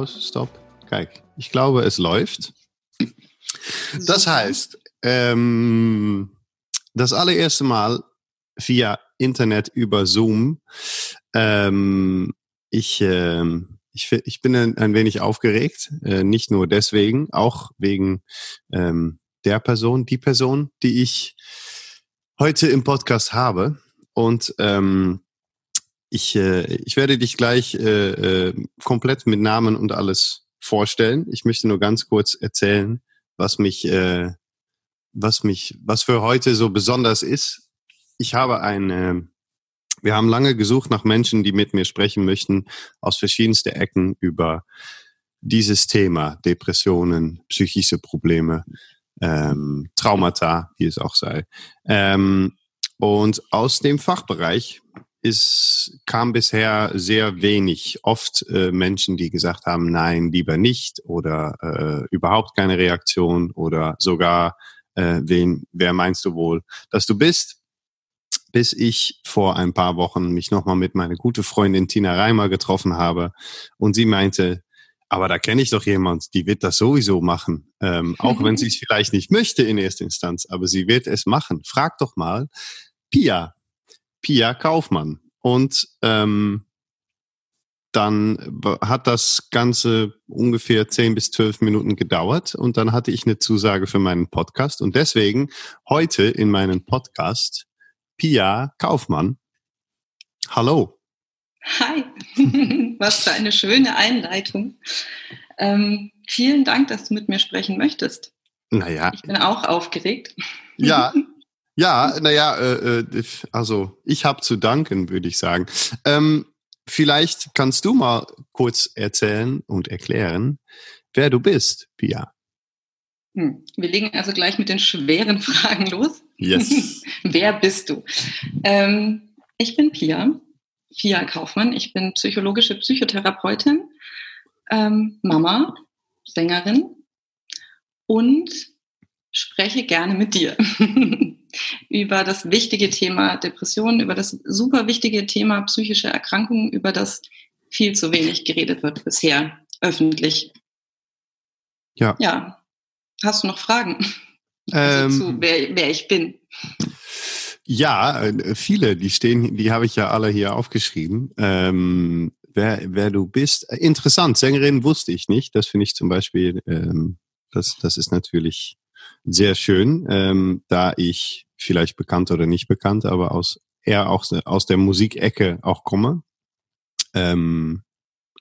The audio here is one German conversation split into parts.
Pause, Stop. Kijk, ich glaube, es läuft. Das heißt, ähm, das allererste Mal via Internet über Zoom. Ähm, ich, ähm, ich, ich bin ein, ein wenig aufgeregt, äh, nicht nur deswegen, auch wegen ähm, der Person, die Person, die ich heute im Podcast habe. Und ähm, ich, äh, ich werde dich gleich äh, äh, komplett mit Namen und alles vorstellen. Ich möchte nur ganz kurz erzählen, was mich, äh, was mich, was für heute so besonders ist. Ich habe ein, äh, wir haben lange gesucht nach Menschen, die mit mir sprechen möchten, aus verschiedensten Ecken über dieses Thema, Depressionen, psychische Probleme, ähm, Traumata, wie es auch sei. Ähm, und aus dem Fachbereich ist, kam bisher sehr wenig. Oft äh, Menschen, die gesagt haben, nein, lieber nicht oder äh, überhaupt keine Reaktion oder sogar, äh, wen, wer meinst du wohl, dass du bist? Bis ich vor ein paar Wochen mich nochmal mit meiner gute Freundin Tina Reimer getroffen habe und sie meinte, aber da kenne ich doch jemand, die wird das sowieso machen, ähm, auch wenn sie es vielleicht nicht möchte in erster Instanz, aber sie wird es machen. Frag doch mal Pia, Pia Kaufmann. Und ähm, dann hat das Ganze ungefähr zehn bis zwölf Minuten gedauert und dann hatte ich eine Zusage für meinen Podcast und deswegen heute in meinem Podcast Pia Kaufmann. Hallo. Hi, was für eine schöne Einleitung. Ähm, vielen Dank, dass du mit mir sprechen möchtest. Naja. Ich bin auch aufgeregt. Ja, Ja, naja, äh, äh also ich habe zu danken, würde ich sagen. Ähm, vielleicht kannst du mal kurz erzählen und erklären, wer du bist, Pia. Hm. Wir legen also gleich mit den schweren Fragen los. Yes. wer bist du? Ähm, ich bin Pia, Pia Kaufmann. Ich bin psychologische Psychotherapeutin, ähm, Mama, Sängerin und spreche gerne mit dir. über das wichtige Thema Depressionen, über das super wichtige Thema psychische Erkrankungen, über das viel zu wenig geredet wird bisher öffentlich. Ja. Ja. Hast du noch Fragen? Also ähm, zu, wer, wer ich bin? Ja, äh, viele, die stehen, die habe ich ja alle hier aufgeschrieben. Ähm, wer, wer du bist. Interessant, Sängerin wusste ich nicht. Das finde ich zum Beispiel, ähm, das, das ist natürlich sehr schön, ähm, da ich vielleicht bekannt oder nicht bekannt, aber aus eher auch aus der Musikecke auch komme. Ähm,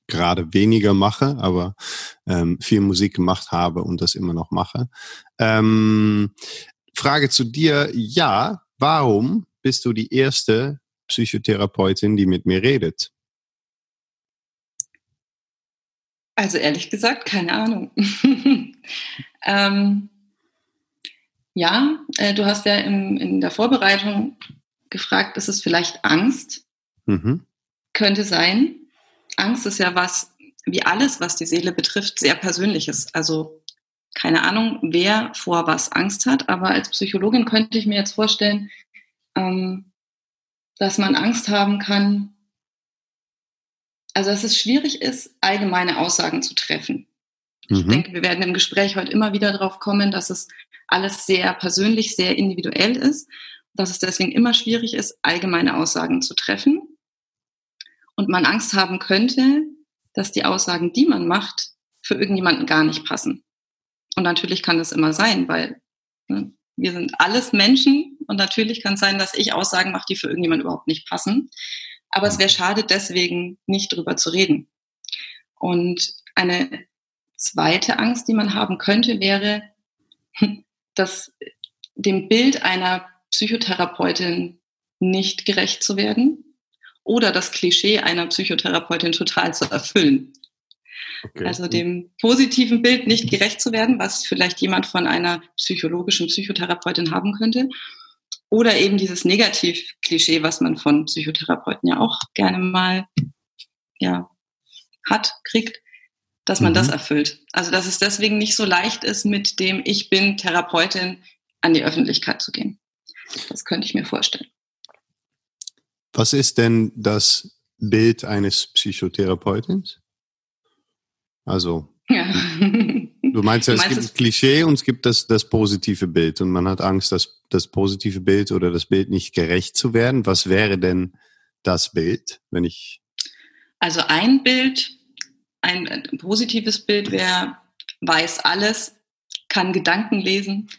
gerade weniger mache, aber ähm, viel Musik gemacht habe und das immer noch mache. Ähm, Frage zu dir, ja, warum bist du die erste Psychotherapeutin, die mit mir redet? Also ehrlich gesagt, keine Ahnung. ähm, ja, äh, du hast ja im, in der Vorbereitung gefragt, ist es vielleicht Angst? Mhm. Könnte sein. Angst ist ja was, wie alles, was die Seele betrifft, sehr persönliches. Also keine Ahnung, wer vor was Angst hat, aber als Psychologin könnte ich mir jetzt vorstellen, ähm, dass man Angst haben kann, also dass es schwierig ist, allgemeine Aussagen zu treffen. Ich mhm. denke, wir werden im Gespräch heute immer wieder darauf kommen, dass es alles sehr persönlich, sehr individuell ist, dass es deswegen immer schwierig ist, allgemeine Aussagen zu treffen und man Angst haben könnte, dass die Aussagen, die man macht, für irgendjemanden gar nicht passen. Und natürlich kann das immer sein, weil ne, wir sind alles Menschen und natürlich kann es sein, dass ich Aussagen mache, die für irgendjemanden überhaupt nicht passen. Aber es wäre schade, deswegen nicht drüber zu reden. Und eine zweite Angst, die man haben könnte, wäre, dass dem Bild einer Psychotherapeutin nicht gerecht zu werden oder das Klischee einer Psychotherapeutin total zu erfüllen. Okay. Also dem positiven Bild nicht gerecht zu werden, was vielleicht jemand von einer psychologischen Psychotherapeutin haben könnte. Oder eben dieses Negativ-Klischee, was man von Psychotherapeuten ja auch gerne mal ja, hat, kriegt, dass man mhm. das erfüllt. Also dass es deswegen nicht so leicht ist, mit dem Ich bin Therapeutin an die Öffentlichkeit zu gehen. Das könnte ich mir vorstellen. Was ist denn das Bild eines Psychotherapeutins? Also ja. du meinst ja, es gibt das Klischee und es gibt das, das positive Bild und man hat Angst, dass das positive Bild oder das Bild nicht gerecht zu werden. Was wäre denn das Bild, wenn ich? Also ein Bild, ein positives Bild wäre, weiß alles, kann Gedanken lesen,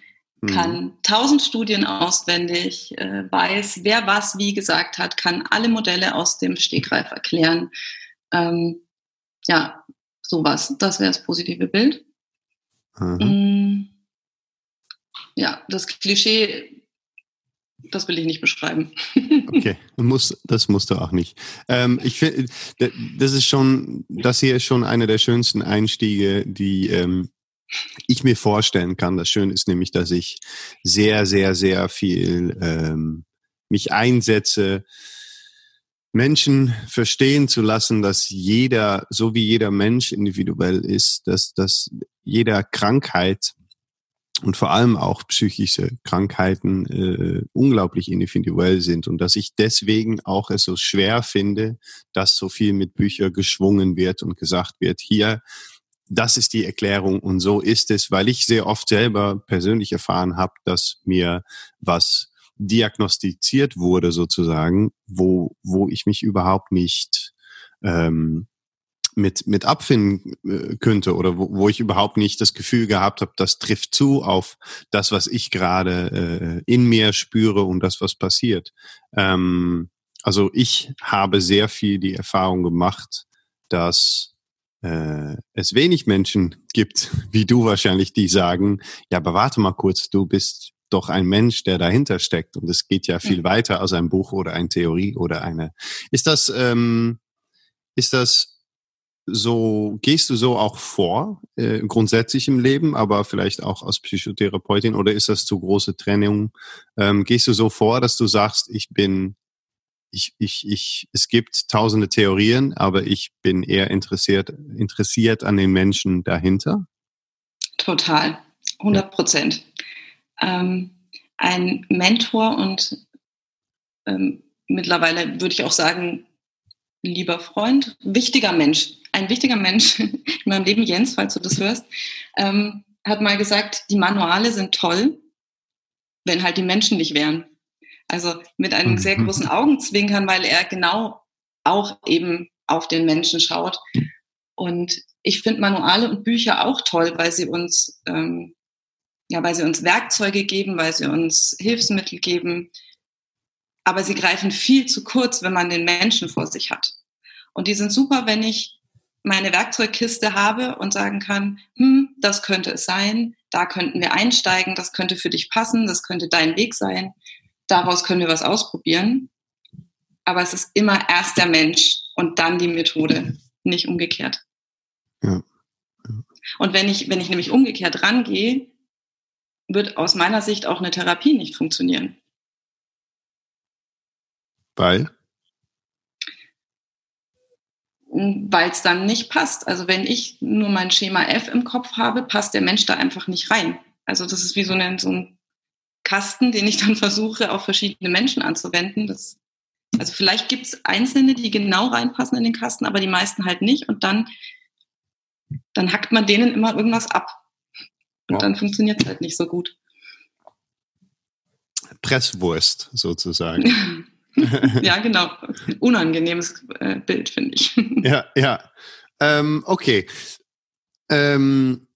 mhm. kann tausend Studien auswendig, äh, weiß, wer was wie gesagt hat, kann alle Modelle aus dem Stegreif erklären. Ähm, ja, sowas. Das wäre das positive Bild. Mhm. Ja, das Klischee, das will ich nicht beschreiben. okay, muss, das musst du auch nicht. Ähm, ich finde, das ist schon, das hier ist schon einer der schönsten Einstiege, die ähm, ich mir vorstellen kann. Das Schöne ist nämlich, dass ich sehr, sehr, sehr viel ähm, mich einsetze Menschen verstehen zu lassen, dass jeder, so wie jeder Mensch individuell ist, dass, dass jeder Krankheit und vor allem auch psychische Krankheiten äh, unglaublich individuell sind und dass ich deswegen auch es so schwer finde, dass so viel mit Büchern geschwungen wird und gesagt wird, hier, das ist die Erklärung und so ist es, weil ich sehr oft selber persönlich erfahren habe, dass mir was diagnostiziert wurde sozusagen, wo, wo ich mich überhaupt nicht ähm, mit, mit abfinden äh, könnte oder wo, wo ich überhaupt nicht das Gefühl gehabt habe, das trifft zu auf das, was ich gerade äh, in mir spüre und das, was passiert. Ähm, also ich habe sehr viel die Erfahrung gemacht, dass äh, es wenig Menschen gibt, wie du wahrscheinlich, die sagen, ja, aber warte mal kurz, du bist doch ein Mensch, der dahinter steckt. Und es geht ja viel ja. weiter als ein Buch oder eine Theorie oder eine. Ist das, ähm, ist das so, gehst du so auch vor, äh, grundsätzlich im Leben, aber vielleicht auch als Psychotherapeutin oder ist das zu große Trennung? Ähm, gehst du so vor, dass du sagst, ich bin, ich, ich, ich, es gibt tausende Theorien, aber ich bin eher interessiert, interessiert an den Menschen dahinter? Total. 100 Prozent ähm, ein Mentor und ähm, mittlerweile würde ich auch sagen, lieber Freund, wichtiger Mensch, ein wichtiger Mensch in meinem Leben, Jens, falls du das hörst, ähm, hat mal gesagt, die Manuale sind toll, wenn halt die Menschen nicht wären. Also mit einem sehr mhm. großen Augenzwinkern, weil er genau auch eben auf den Menschen schaut. Und ich finde Manuale und Bücher auch toll, weil sie uns ähm, ja, weil sie uns Werkzeuge geben, weil sie uns Hilfsmittel geben. Aber sie greifen viel zu kurz, wenn man den Menschen vor sich hat. Und die sind super, wenn ich meine Werkzeugkiste habe und sagen kann, hm, das könnte es sein, da könnten wir einsteigen, das könnte für dich passen, das könnte dein Weg sein, daraus können wir was ausprobieren. Aber es ist immer erst der Mensch und dann die Methode, nicht umgekehrt. Ja. Und wenn ich, wenn ich nämlich umgekehrt rangehe, wird aus meiner Sicht auch eine Therapie nicht funktionieren. Weil? Weil es dann nicht passt. Also wenn ich nur mein Schema F im Kopf habe, passt der Mensch da einfach nicht rein. Also das ist wie so, eine, so ein Kasten, den ich dann versuche, auf verschiedene Menschen anzuwenden. Das, also vielleicht gibt es Einzelne, die genau reinpassen in den Kasten, aber die meisten halt nicht. Und dann, dann hackt man denen immer irgendwas ab. Und ja. dann funktioniert es halt nicht so gut. Presswurst sozusagen. ja, genau. Unangenehmes äh, Bild, finde ich. ja, ja. Ähm, okay. Ähm,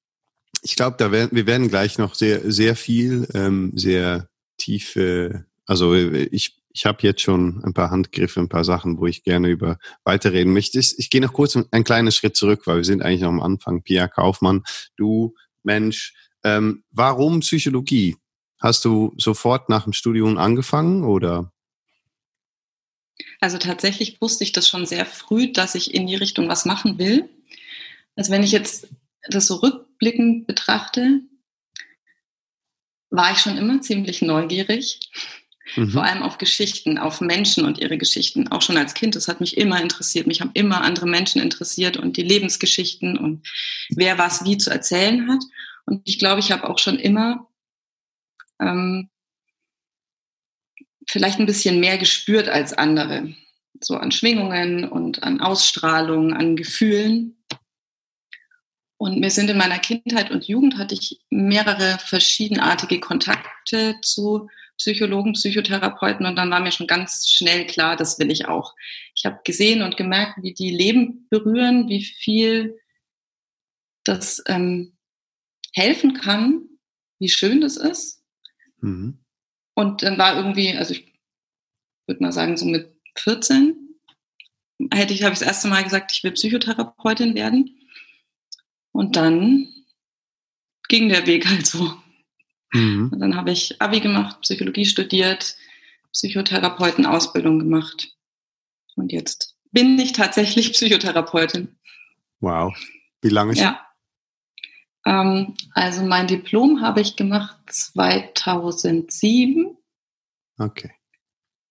ich glaube, da werden, wir werden gleich noch sehr, sehr viel, ähm, sehr tiefe, also ich, ich habe jetzt schon ein paar Handgriffe, ein paar Sachen, wo ich gerne über weiterreden möchte. Ich, ich gehe noch kurz einen kleinen Schritt zurück, weil wir sind eigentlich noch am Anfang. Pia Kaufmann, du Mensch, ähm, warum Psychologie? Hast du sofort nach dem Studium angefangen oder? Also tatsächlich wusste ich das schon sehr früh, dass ich in die Richtung was machen will. Also wenn ich jetzt das so rückblickend betrachte, war ich schon immer ziemlich neugierig. Mhm. Vor allem auf Geschichten, auf Menschen und ihre Geschichten. Auch schon als Kind, das hat mich immer interessiert. Mich haben immer andere Menschen interessiert und die Lebensgeschichten und wer was wie zu erzählen hat. Und ich glaube, ich habe auch schon immer ähm, vielleicht ein bisschen mehr gespürt als andere. So an Schwingungen und an Ausstrahlung, an Gefühlen. Und mir sind in meiner Kindheit und Jugend hatte ich mehrere verschiedenartige Kontakte zu Psychologen, Psychotherapeuten und dann war mir schon ganz schnell klar, das will ich auch. Ich habe gesehen und gemerkt, wie die Leben berühren, wie viel das ähm, helfen kann, wie schön das ist. Mhm. Und dann war irgendwie, also ich würde mal sagen, so mit 14 hätte ich, habe ich das erste Mal gesagt, ich will Psychotherapeutin werden. Und dann ging der Weg halt so. Mhm. Und dann habe ich Abi gemacht, Psychologie studiert, Psychotherapeutenausbildung gemacht. Und jetzt bin ich tatsächlich Psychotherapeutin. Wow. Wie lange schon? Ja. Ähm, also mein Diplom habe ich gemacht 2007. Okay.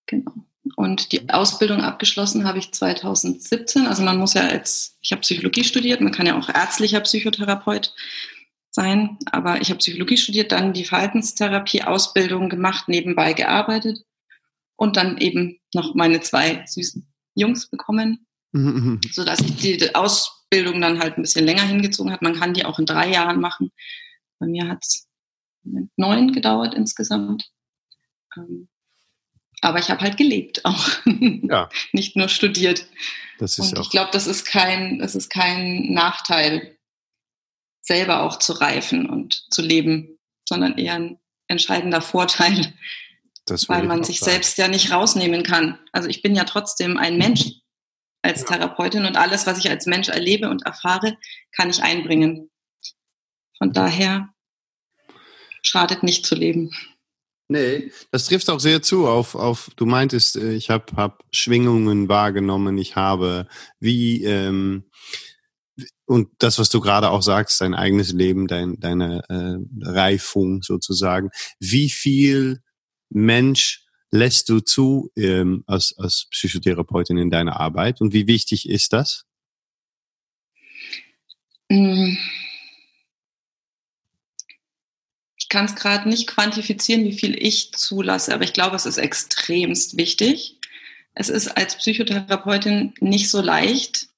Genau. Und die Ausbildung abgeschlossen habe ich 2017. Also man muss ja als, ich habe Psychologie studiert, man kann ja auch ärztlicher Psychotherapeut sein, aber ich habe Psychologie studiert, dann die Verhaltenstherapie-Ausbildung gemacht, nebenbei gearbeitet und dann eben noch meine zwei süßen Jungs bekommen, mhm. mhm. sodass ich die Ausbildung dann halt ein bisschen länger hingezogen hat. Man kann die auch in drei Jahren machen. Bei mir hat es neun gedauert insgesamt. Ähm, aber ich habe halt gelebt auch. Ja. Nicht nur studiert. Das ist Und ich glaube, das ist kein, das ist kein Nachteil, selber auch zu reifen und zu leben, sondern eher ein entscheidender Vorteil, weil man sich sagen. selbst ja nicht rausnehmen kann. Also ich bin ja trotzdem ein Mensch als ja. Therapeutin und alles, was ich als Mensch erlebe und erfahre, kann ich einbringen. Von daher schadet nicht zu leben. Nee, das trifft auch sehr zu auf, auf du meintest, äh, ich habe hab Schwingungen wahrgenommen, ich habe wie, ähm, und das, was du gerade auch sagst, dein eigenes Leben, dein, deine äh, Reifung sozusagen, wie viel Mensch lässt du zu ähm, als, als Psychotherapeutin in deiner Arbeit und wie wichtig ist das? Mm kann es gerade nicht quantifizieren, wie viel ich zulasse, aber ich glaube, es ist extremst wichtig. Es ist als Psychotherapeutin nicht so leicht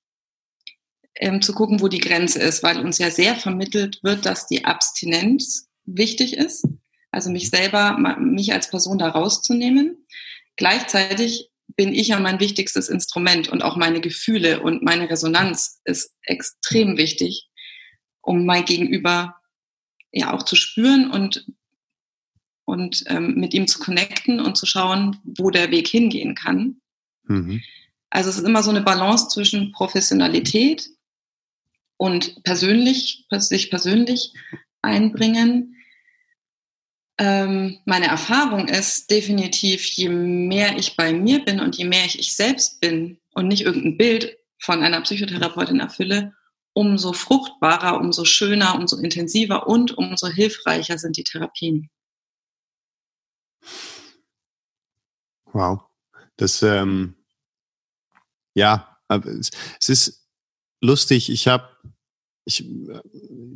ähm, zu gucken, wo die Grenze ist, weil uns ja sehr vermittelt wird, dass die Abstinenz wichtig ist. Also mich selber, mich als Person da rauszunehmen. Gleichzeitig bin ich ja mein wichtigstes Instrument und auch meine Gefühle und meine Resonanz ist extrem wichtig, um mein Gegenüber ja auch zu spüren und, und ähm, mit ihm zu connecten und zu schauen, wo der Weg hingehen kann. Mhm. Also es ist immer so eine Balance zwischen Professionalität und persönlich, sich persönlich einbringen. Ähm, meine Erfahrung ist definitiv, je mehr ich bei mir bin und je mehr ich ich selbst bin und nicht irgendein Bild von einer Psychotherapeutin erfülle, umso fruchtbarer, umso schöner, umso intensiver und umso hilfreicher sind die Therapien. Wow. Das, ähm, ja, es, ist lustig. Ich habe, ich,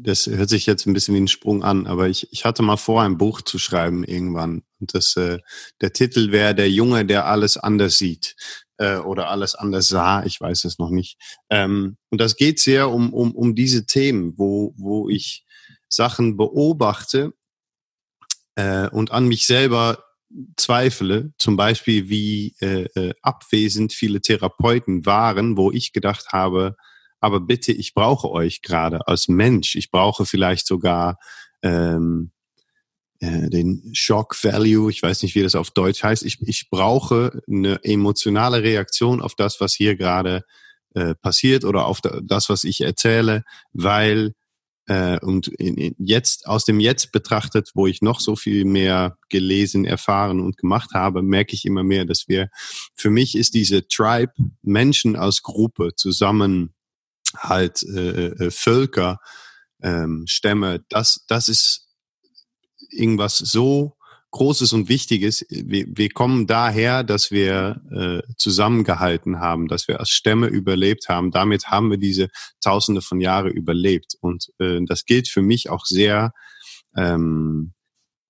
das hört sich jetzt ein bisschen wie ein Sprung an, aber ich, ich hatte mal vor, ein Buch zu schreiben irgendwann. Und das, äh, der Titel wäre Der Junge, der alles anders sieht äh, oder alles anders sah, ich weiß es noch nicht. Ähm, und das geht sehr um, um, um diese Themen, wo, wo ich Sachen beobachte äh, und an mich selber zweifle, zum Beispiel wie äh, äh, abwesend viele Therapeuten waren, wo ich gedacht habe, aber bitte, ich brauche euch gerade als Mensch. Ich brauche vielleicht sogar ähm, äh, den Shock Value, ich weiß nicht, wie das auf Deutsch heißt. Ich, ich brauche eine emotionale Reaktion auf das, was hier gerade äh, passiert oder auf das, was ich erzähle, weil äh, und in, in jetzt aus dem Jetzt betrachtet, wo ich noch so viel mehr gelesen, erfahren und gemacht habe, merke ich immer mehr, dass wir für mich ist diese Tribe Menschen als Gruppe zusammen halt äh, äh, Völker ähm, Stämme, das das ist irgendwas so Großes und Wichtiges. Wir, wir kommen daher, dass wir äh, zusammengehalten haben, dass wir als Stämme überlebt haben. Damit haben wir diese Tausende von Jahren überlebt. Und äh, das gilt für mich auch sehr ähm,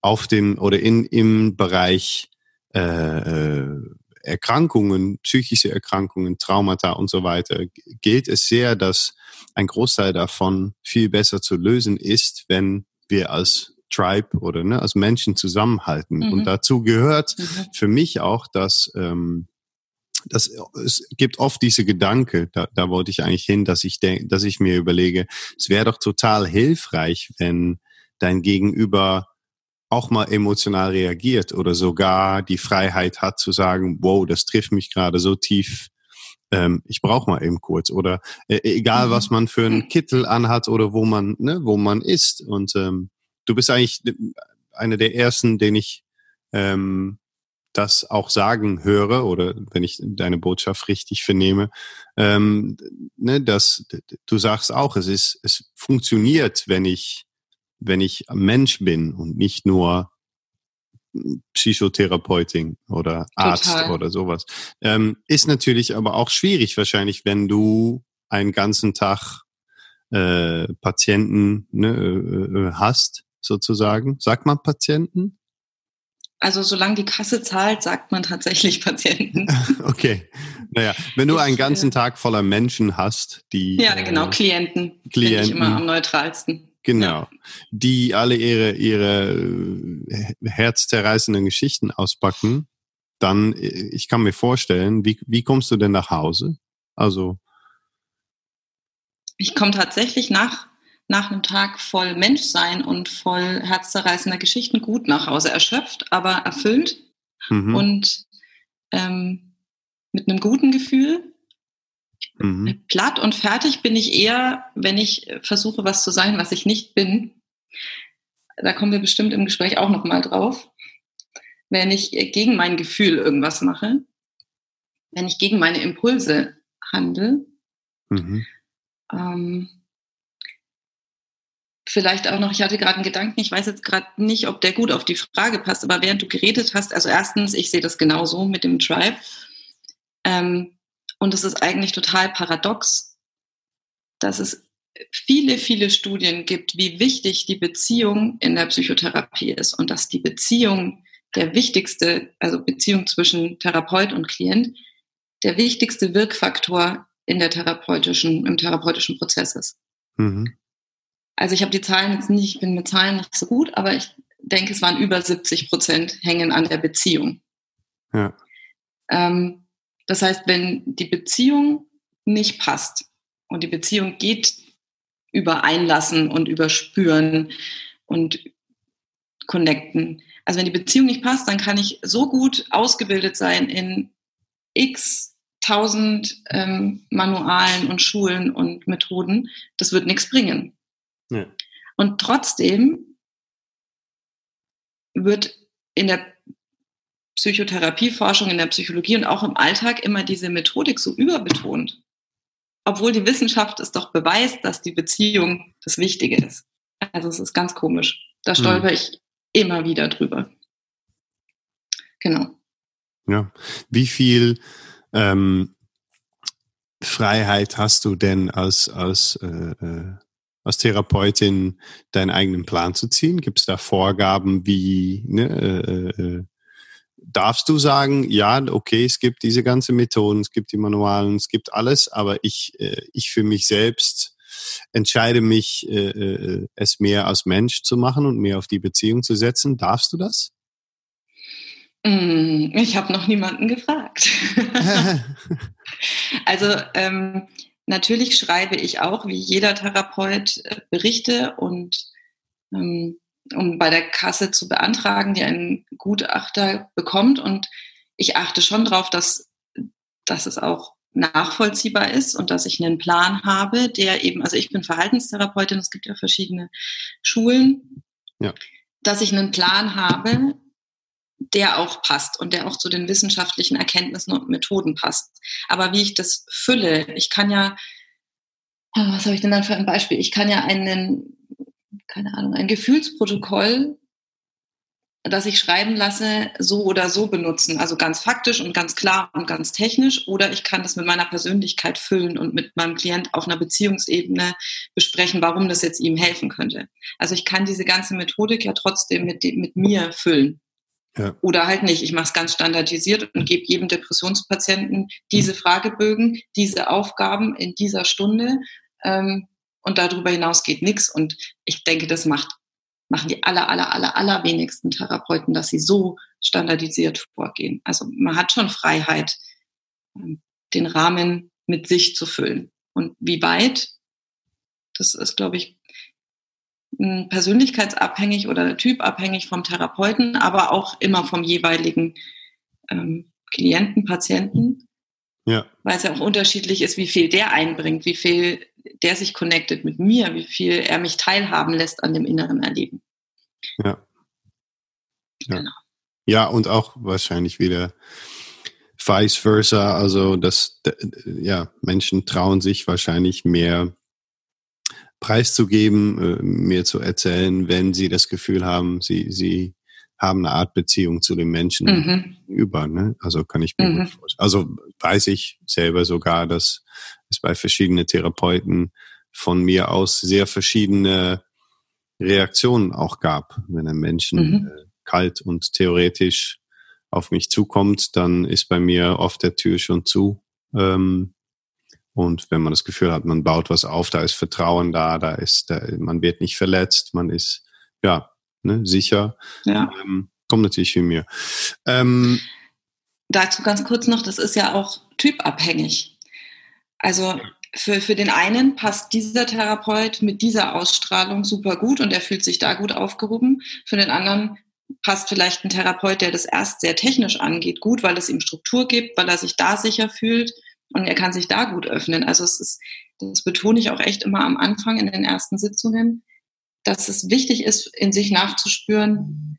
auf dem oder in im Bereich äh, äh Erkrankungen, psychische Erkrankungen, Traumata und so weiter, gilt es sehr, dass ein Großteil davon viel besser zu lösen ist, wenn wir als Tribe oder ne, als Menschen zusammenhalten. Mhm. Und dazu gehört mhm. für mich auch, dass ähm, das, es gibt oft diese Gedanke, da, da wollte ich eigentlich hin, dass ich denke, dass ich mir überlege, es wäre doch total hilfreich, wenn dein Gegenüber auch mal emotional reagiert oder sogar die Freiheit hat zu sagen, wow, das trifft mich gerade so tief, ähm, ich brauche mal eben kurz. Oder äh, egal mhm. was man für einen Kittel anhat oder wo man, ne, wo man ist. Und ähm, du bist eigentlich einer der ersten, den ich ähm, das auch sagen höre oder wenn ich deine Botschaft richtig vernehme, ähm, ne, dass du sagst auch, es ist, es funktioniert, wenn ich, wenn ich Mensch bin und nicht nur Psychotherapeutin oder Arzt Total. oder sowas. Ähm, ist natürlich aber auch schwierig wahrscheinlich, wenn du einen ganzen Tag äh, Patienten ne, äh, äh hast, sozusagen. Sagt man Patienten? Also solange die Kasse zahlt, sagt man tatsächlich Patienten. okay. Naja, wenn du einen ganzen äh, Tag voller Menschen hast, die. Ja, genau, äh, Klienten. Klienten. Ich immer am neutralsten. Genau. Die alle ihre, ihre äh, herzzerreißenden Geschichten auspacken, dann, äh, ich kann mir vorstellen, wie, wie kommst du denn nach Hause? Also. Ich komme tatsächlich nach nach einem Tag voll Menschsein und voll herzzerreißender Geschichten gut nach Hause, erschöpft, aber erfüllt mhm. und ähm, mit einem guten Gefühl. Mhm. Platt und fertig bin ich eher, wenn ich versuche, was zu sein, was ich nicht bin. Da kommen wir bestimmt im Gespräch auch nochmal drauf. Wenn ich gegen mein Gefühl irgendwas mache, wenn ich gegen meine Impulse handle, mhm. ähm, vielleicht auch noch, ich hatte gerade einen Gedanken, ich weiß jetzt gerade nicht, ob der gut auf die Frage passt, aber während du geredet hast, also erstens, ich sehe das genauso mit dem Tribe. Ähm, und es ist eigentlich total paradox, dass es viele, viele Studien gibt, wie wichtig die Beziehung in der Psychotherapie ist und dass die Beziehung der wichtigste, also Beziehung zwischen Therapeut und Klient, der wichtigste Wirkfaktor in der therapeutischen, im therapeutischen Prozess ist. Mhm. Also ich habe die Zahlen jetzt nicht, ich bin mit Zahlen nicht so gut, aber ich denke, es waren über 70 Prozent hängen an der Beziehung. Ja. Ähm, das heißt, wenn die Beziehung nicht passt und die Beziehung geht über Einlassen und über Spüren und Connecten. Also wenn die Beziehung nicht passt, dann kann ich so gut ausgebildet sein in x tausend ähm, Manualen und Schulen und Methoden. Das wird nichts bringen. Ja. Und trotzdem wird in der Psychotherapieforschung, in der Psychologie und auch im Alltag immer diese Methodik so überbetont. Obwohl die Wissenschaft es doch beweist, dass die Beziehung das Wichtige ist. Also es ist ganz komisch. Da hm. stolper hm. ich immer wieder drüber. Genau. Ja. Wie viel ähm, Freiheit hast du denn als, als äh, äh als Therapeutin deinen eigenen Plan zu ziehen? Gibt es da Vorgaben wie, ne, äh, äh, darfst du sagen, ja, okay, es gibt diese ganzen Methoden, es gibt die Manualen, es gibt alles, aber ich, äh, ich für mich selbst entscheide mich, äh, äh, es mehr als Mensch zu machen und mehr auf die Beziehung zu setzen. Darfst du das? Mm, ich habe noch niemanden gefragt. also ähm, Natürlich schreibe ich auch, wie jeder Therapeut, äh, Berichte und ähm, um bei der Kasse zu beantragen, die einen Gutachter bekommt. Und ich achte schon darauf, dass, dass es auch nachvollziehbar ist und dass ich einen Plan habe, der eben, also ich bin Verhaltenstherapeutin, es gibt ja verschiedene Schulen, ja. dass ich einen Plan habe, der auch passt und der auch zu den wissenschaftlichen Erkenntnissen und Methoden passt. Aber wie ich das fülle, ich kann ja, was habe ich denn dann für ein Beispiel? Ich kann ja einen, keine Ahnung, ein Gefühlsprotokoll, das ich schreiben lasse, so oder so benutzen. Also ganz faktisch und ganz klar und ganz technisch. Oder ich kann das mit meiner Persönlichkeit füllen und mit meinem Klient auf einer Beziehungsebene besprechen, warum das jetzt ihm helfen könnte. Also ich kann diese ganze Methodik ja trotzdem mit, mit mir füllen. Ja. Oder halt nicht. Ich mache es ganz standardisiert und gebe jedem Depressionspatienten diese Fragebögen, diese Aufgaben in dieser Stunde. Ähm, und darüber hinaus geht nichts. Und ich denke, das macht, machen die aller, aller, aller, aller wenigsten Therapeuten, dass sie so standardisiert vorgehen. Also man hat schon Freiheit, ähm, den Rahmen mit sich zu füllen. Und wie weit, das ist, glaube ich, persönlichkeitsabhängig oder typabhängig vom Therapeuten, aber auch immer vom jeweiligen ähm, Klienten, Patienten. Ja. Weil es ja auch unterschiedlich ist, wie viel der einbringt, wie viel der sich connectet mit mir, wie viel er mich teilhaben lässt an dem inneren Erleben. Ja. Ja, genau. ja und auch wahrscheinlich wieder vice versa, also dass ja, Menschen trauen sich wahrscheinlich mehr preiszugeben, äh, mir zu erzählen, wenn sie das Gefühl haben, sie, sie haben eine Art Beziehung zu den Menschen mhm. über. Ne? Also kann ich mir mhm. gut vorstellen. Also weiß ich selber sogar, dass es bei verschiedenen Therapeuten von mir aus sehr verschiedene Reaktionen auch gab. Wenn ein Menschen mhm. äh, kalt und theoretisch auf mich zukommt, dann ist bei mir oft der Tür schon zu. Ähm, und wenn man das Gefühl hat, man baut was auf, da ist Vertrauen da, da ist, da, man wird nicht verletzt, man ist ja ne, sicher, ja. Ähm, kommt natürlich viel mehr. Ähm, Dazu ganz kurz noch, das ist ja auch typabhängig. Also für, für den einen passt dieser Therapeut mit dieser Ausstrahlung super gut und er fühlt sich da gut aufgehoben. Für den anderen passt vielleicht ein Therapeut, der das erst sehr technisch angeht, gut, weil es ihm Struktur gibt, weil er sich da sicher fühlt und er kann sich da gut öffnen. Also es ist, das betone ich auch echt immer am Anfang in den ersten Sitzungen, dass es wichtig ist, in sich nachzuspüren,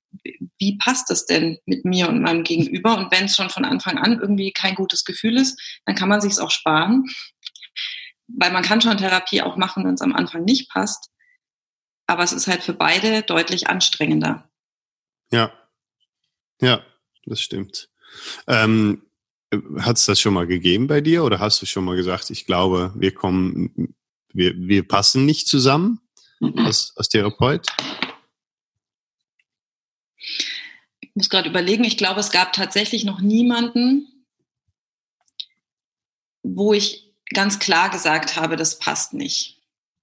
wie passt das denn mit mir und meinem Gegenüber? Und wenn es schon von Anfang an irgendwie kein gutes Gefühl ist, dann kann man sich es auch sparen, weil man kann schon Therapie auch machen, wenn es am Anfang nicht passt. Aber es ist halt für beide deutlich anstrengender. Ja, ja, das stimmt. Ähm, hat es das schon mal gegeben bei dir oder hast du schon mal gesagt, ich glaube, wir kommen, wir, wir passen nicht zusammen. Als, als Therapeut? Ich muss gerade überlegen, ich glaube, es gab tatsächlich noch niemanden, wo ich ganz klar gesagt habe, das passt nicht.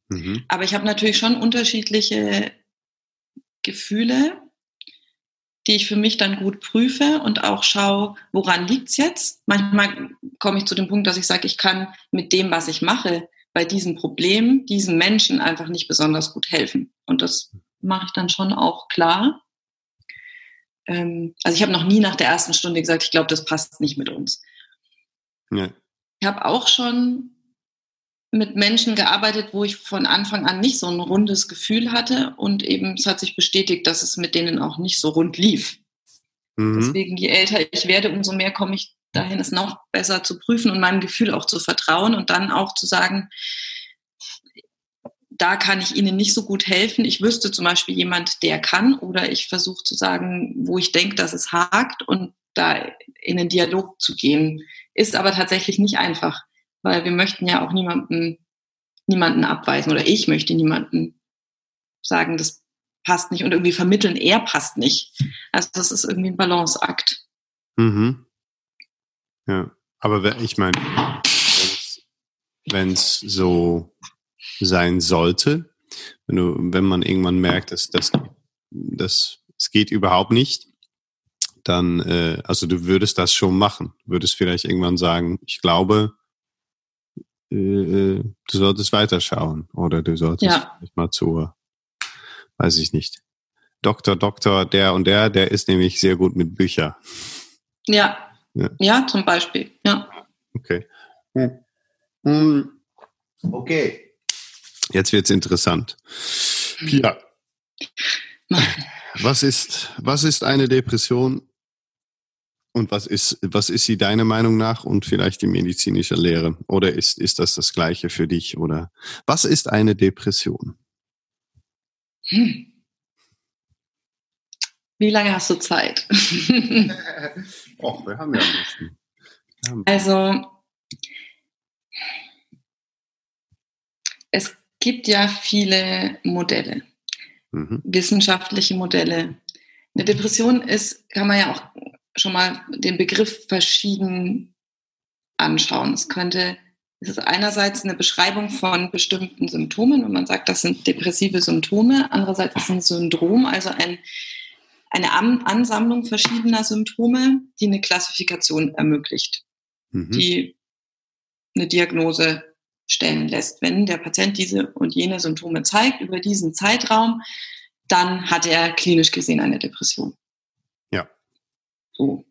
Mhm. Aber ich habe natürlich schon unterschiedliche Gefühle die ich für mich dann gut prüfe und auch schaue, woran liegt es jetzt. Manchmal komme ich zu dem Punkt, dass ich sage, ich kann mit dem, was ich mache, bei diesem Problem, diesen Menschen einfach nicht besonders gut helfen. Und das mache ich dann schon auch klar. Ähm, also ich habe noch nie nach der ersten Stunde gesagt, ich glaube, das passt nicht mit uns. Ja. Ich habe auch schon mit Menschen gearbeitet, wo ich von Anfang an nicht so ein rundes Gefühl hatte und eben es hat sich bestätigt, dass es mit denen auch nicht so rund lief. Mhm. Deswegen, je älter ich werde, umso mehr komme ich dahin, es noch besser zu prüfen und meinem Gefühl auch zu vertrauen und dann auch zu sagen, da kann ich Ihnen nicht so gut helfen. Ich wüsste zum Beispiel jemand, der kann, oder ich versuche zu sagen, wo ich denke, dass es hakt und da in den Dialog zu gehen. Ist aber tatsächlich nicht einfach weil wir möchten ja auch niemanden, niemanden abweisen oder ich möchte niemanden sagen, das passt nicht und irgendwie vermitteln, er passt nicht. Also das ist irgendwie ein Balanceakt. Mhm. Ja, aber ich meine, wenn es so sein sollte, wenn, du, wenn man irgendwann merkt, dass das, das, es geht überhaupt nicht, dann, äh, also du würdest das schon machen. Würdest vielleicht irgendwann sagen, ich glaube, äh, äh, du solltest weiterschauen oder du solltest ja. mal zu, weiß ich nicht. Doktor, Doktor, der und der, der ist nämlich sehr gut mit Büchern. Ja. Ja. Ja, zum Beispiel. Ja. Okay. Hm. Okay. Jetzt wird's interessant. Pia. Was ist, was ist eine Depression und was ist, was ist sie deiner Meinung nach und vielleicht die medizinische Lehre? Oder ist, ist das das Gleiche für dich? Oder was ist eine Depression? Hm. Wie lange hast du Zeit? Och, wir haben ja ein bisschen. Also, es gibt ja viele Modelle, mhm. wissenschaftliche Modelle, Eine Depression ist, kann man ja auch schon mal den Begriff verschieden anschauen. Es könnte, es ist einerseits eine Beschreibung von bestimmten Symptomen und man sagt, das sind depressive Symptome. Andererseits ist es ein Syndrom, also ein, eine Ansammlung verschiedener Symptome, die eine Klassifikation ermöglicht, mhm. die eine Diagnose stellen lässt. Wenn der Patient diese und jene Symptome zeigt über diesen Zeitraum, dann hat er klinisch gesehen eine Depression. Ja. So.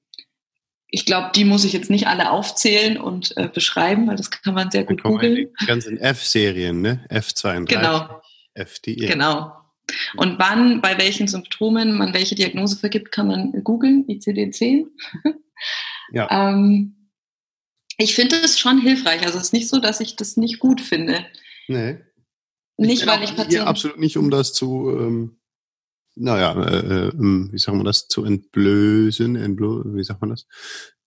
Ich glaube, die muss ich jetzt nicht alle aufzählen und äh, beschreiben, weil das kann man sehr gut googeln. Die ganzen F-Serien, ne? F32, genau. FDE. Genau. Und wann, bei welchen Symptomen man welche Diagnose vergibt, kann man googeln, ICD-10. ja. ähm, ich finde es schon hilfreich. Also es ist nicht so, dass ich das nicht gut finde. Nee. Nicht, ich weil ich Patienten... Absolut nicht, um das zu, ähm, naja, äh, äh, wie sagen wir das, zu entblößen, entblö wie sagt man das?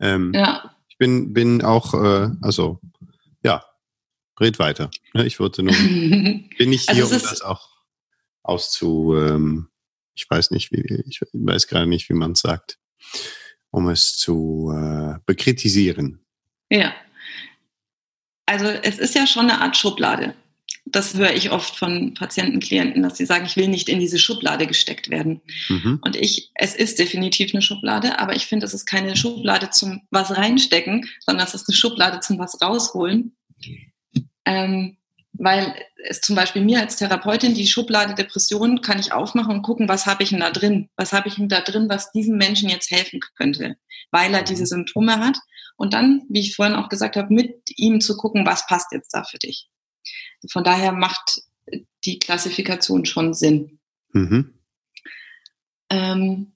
Ähm, ja. Ich bin, bin auch, äh, also, ja, red weiter. Ja, ich wollte nur, bin ich hier, also um das auch auszu, ähm, ich weiß nicht, wie, ich weiß gerade nicht, wie man es sagt, um es zu äh, bekritisieren. Ja. Also es ist ja schon eine Art Schublade. Das höre ich oft von Patienten, Klienten, dass sie sagen, ich will nicht in diese Schublade gesteckt werden. Mhm. Und ich, es ist definitiv eine Schublade, aber ich finde, es ist keine Schublade zum was reinstecken, sondern es ist eine Schublade zum was rausholen. Ähm, weil es zum Beispiel mir als Therapeutin die Schublade Depression kann ich aufmachen und gucken, was habe ich denn da drin? Was habe ich denn da drin, was diesem Menschen jetzt helfen könnte, weil er diese Symptome hat und dann, wie ich vorhin auch gesagt habe, mit ihm zu gucken, was passt jetzt da für dich. Von daher macht die Klassifikation schon Sinn. Mhm. Ähm,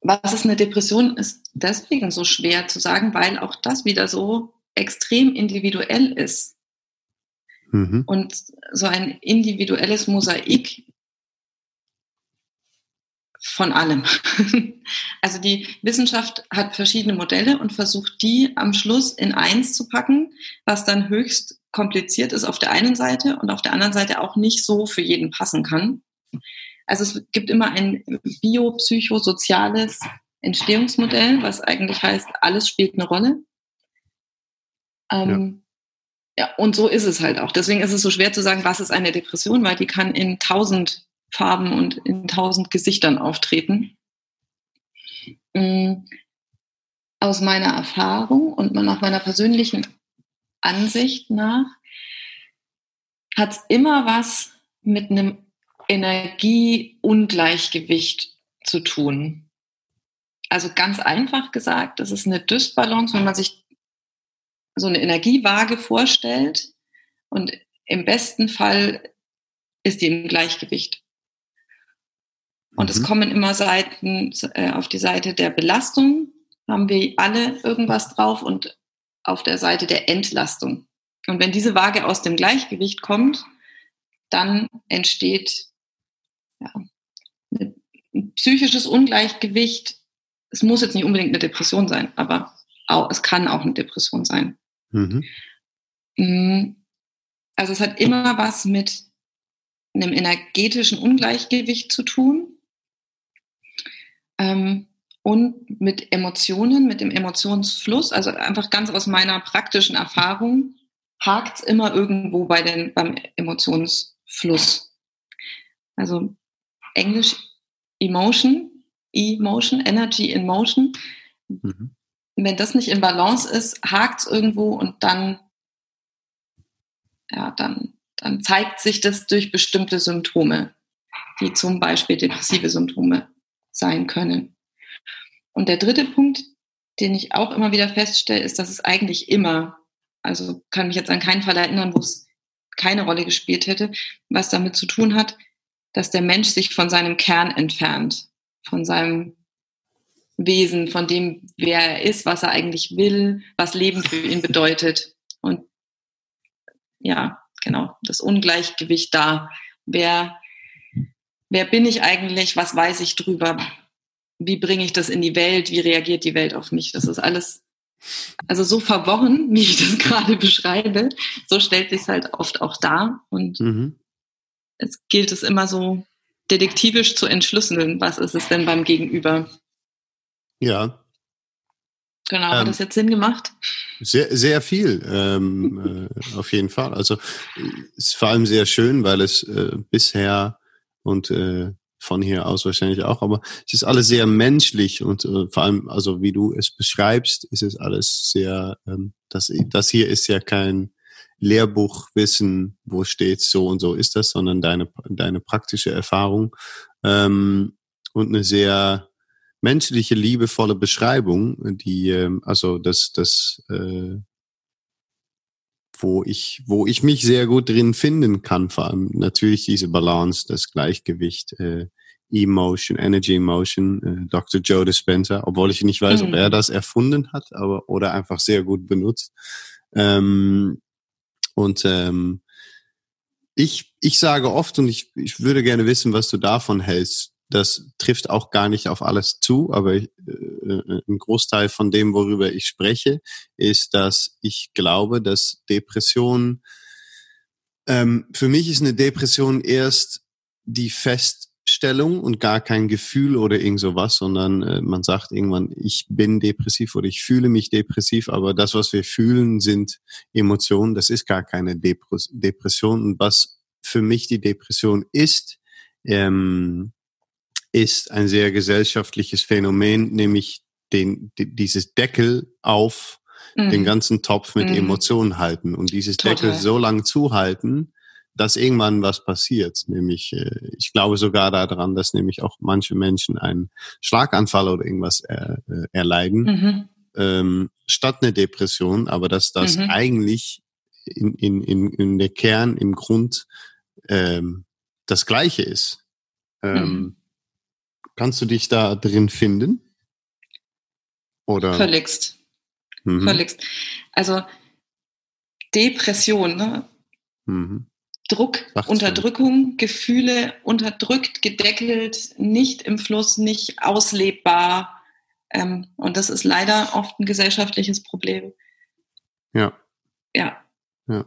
was ist eine Depression, ist deswegen so schwer zu sagen, weil auch das wieder so extrem individuell ist. Mhm. Und so ein individuelles Mosaik von allem. Also die Wissenschaft hat verschiedene Modelle und versucht die am Schluss in eins zu packen, was dann höchst kompliziert ist auf der einen Seite und auf der anderen Seite auch nicht so für jeden passen kann. Also es gibt immer ein biopsychosoziales Entstehungsmodell, was eigentlich heißt, alles spielt eine Rolle. Ähm, ja. und so ist es halt auch. Deswegen ist es so schwer zu sagen, was ist eine Depression, weil die kann in tausend Farben und in tausend Gesichtern auftreten. Mm, aus meiner Erfahrung und nach meiner persönlichen Ansicht nach hat es immer was mit einem Energieungleichgewicht zu tun. Also ganz einfach gesagt, das ist eine Dysbalance, wenn man sich so eine Energiewaage vorstellt und im besten Fall ist die im Gleichgewicht. Und mhm. es kommen immer Seiten äh, auf die Seite der Belastung, haben wir alle irgendwas drauf und auf der Seite der Entlastung. Und wenn diese Waage aus dem Gleichgewicht kommt, dann entsteht ja, ein psychisches Ungleichgewicht. Es muss jetzt nicht unbedingt eine Depression sein, aber auch, es kann auch eine Depression sein. Mhm. Mm, also es hat immer was mit einem energetischen Ungleichgewicht zu tun. Ähm, und mit Emotionen, mit dem Emotionsfluss, also einfach ganz aus meiner praktischen Erfahrung, hakt es immer irgendwo bei den, beim Emotionsfluss. Also Englisch Emotion, Emotion, Energy in Motion. Mhm. Wenn das nicht in Balance ist, hakt es irgendwo und dann, ja, dann, dann zeigt sich das durch bestimmte Symptome, die zum Beispiel depressive Symptome sein können. Und der dritte Punkt, den ich auch immer wieder feststelle, ist, dass es eigentlich immer, also kann mich jetzt an keinen Fall erinnern, wo es keine Rolle gespielt hätte, was damit zu tun hat, dass der Mensch sich von seinem Kern entfernt, von seinem Wesen, von dem, wer er ist, was er eigentlich will, was Leben für ihn bedeutet. Und ja, genau, das Ungleichgewicht da. Wer wer bin ich eigentlich, was weiß ich drüber, wie bringe ich das in die Welt, wie reagiert die Welt auf mich. Das ist alles, also so verworren, wie ich das gerade beschreibe, so stellt sich halt oft auch dar. Und mhm. es gilt es immer so detektivisch zu entschlüsseln, was ist es denn beim Gegenüber. Ja. Genau, hat ähm, das jetzt Sinn gemacht? Sehr, sehr viel, ähm, äh, auf jeden Fall. Also ist vor allem sehr schön, weil es äh, bisher und äh, von hier aus wahrscheinlich auch, aber es ist alles sehr menschlich und äh, vor allem, also wie du es beschreibst, ist es alles sehr, ähm, das, das hier ist ja kein Lehrbuchwissen, wo steht so und so ist das, sondern deine, deine praktische Erfahrung ähm, und eine sehr menschliche, liebevolle Beschreibung, die, ähm, also das, das, äh, wo ich, wo ich mich sehr gut drin finden kann, vor allem natürlich diese Balance, das Gleichgewicht, äh, Emotion, Energy Emotion, äh, Dr. Joe Dispenza, obwohl ich nicht weiß, mhm. ob er das erfunden hat, aber oder einfach sehr gut benutzt. Ähm, und ähm, ich, ich sage oft, und ich, ich würde gerne wissen, was du davon hältst. Das trifft auch gar nicht auf alles zu, aber ich, äh, ein Großteil von dem, worüber ich spreche, ist, dass ich glaube, dass Depression, ähm, für mich ist eine Depression erst die fest Stellung und gar kein Gefühl oder irgend sowas, sondern äh, man sagt irgendwann, ich bin depressiv oder ich fühle mich depressiv, aber das, was wir fühlen, sind Emotionen. Das ist gar keine Depres Depression. Und was für mich die Depression ist, ähm, ist ein sehr gesellschaftliches Phänomen, nämlich den, dieses Deckel auf mhm. den ganzen Topf mit mhm. Emotionen halten und dieses Total. Deckel so lang zuhalten, dass irgendwann was passiert. Nämlich, äh, ich glaube sogar daran, dass nämlich auch manche Menschen einen Schlaganfall oder irgendwas äh, äh, erleiden, mhm. ähm, statt eine Depression, aber dass das mhm. eigentlich in, in, in, in der Kern, im Grund ähm, das Gleiche ist. Ähm, mhm. Kannst du dich da drin finden? Oder? Völligst. Mhm. Völligst. Also Depression, ne? Mhm. Druck, Macht's Unterdrückung, Gefühle unterdrückt, gedeckelt, nicht im Fluss, nicht auslebbar. Ähm, und das ist leider oft ein gesellschaftliches Problem. Ja. Ja. Ja.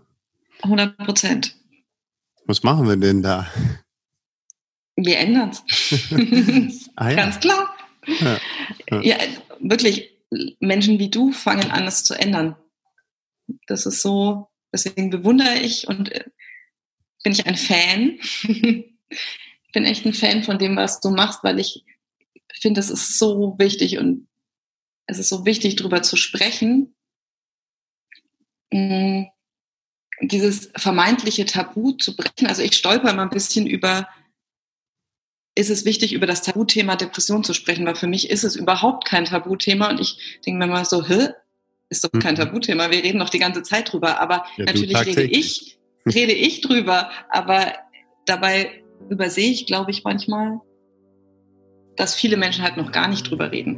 100 Prozent. Was machen wir denn da? Wir ändern es. ah, ja. Ganz klar. Ja. Ja. ja, wirklich, Menschen wie du fangen an, es zu ändern. Das ist so, deswegen bewundere ich und äh, bin ich ein Fan. ich bin echt ein Fan von dem, was du machst, weil ich finde, es ist so wichtig und es ist so wichtig, darüber zu sprechen. Mm, dieses vermeintliche Tabu zu brechen. Also ich stolper immer ein bisschen über, ist es wichtig, über das Tabuthema Depression zu sprechen, weil für mich ist es überhaupt kein Tabuthema und ich denke mir mal so, hä, ist doch kein mhm. Tabuthema, wir reden doch die ganze Zeit drüber, aber ja, natürlich rede ich rede ich drüber, aber dabei übersehe ich, glaube ich, manchmal, dass viele Menschen halt noch gar nicht drüber reden.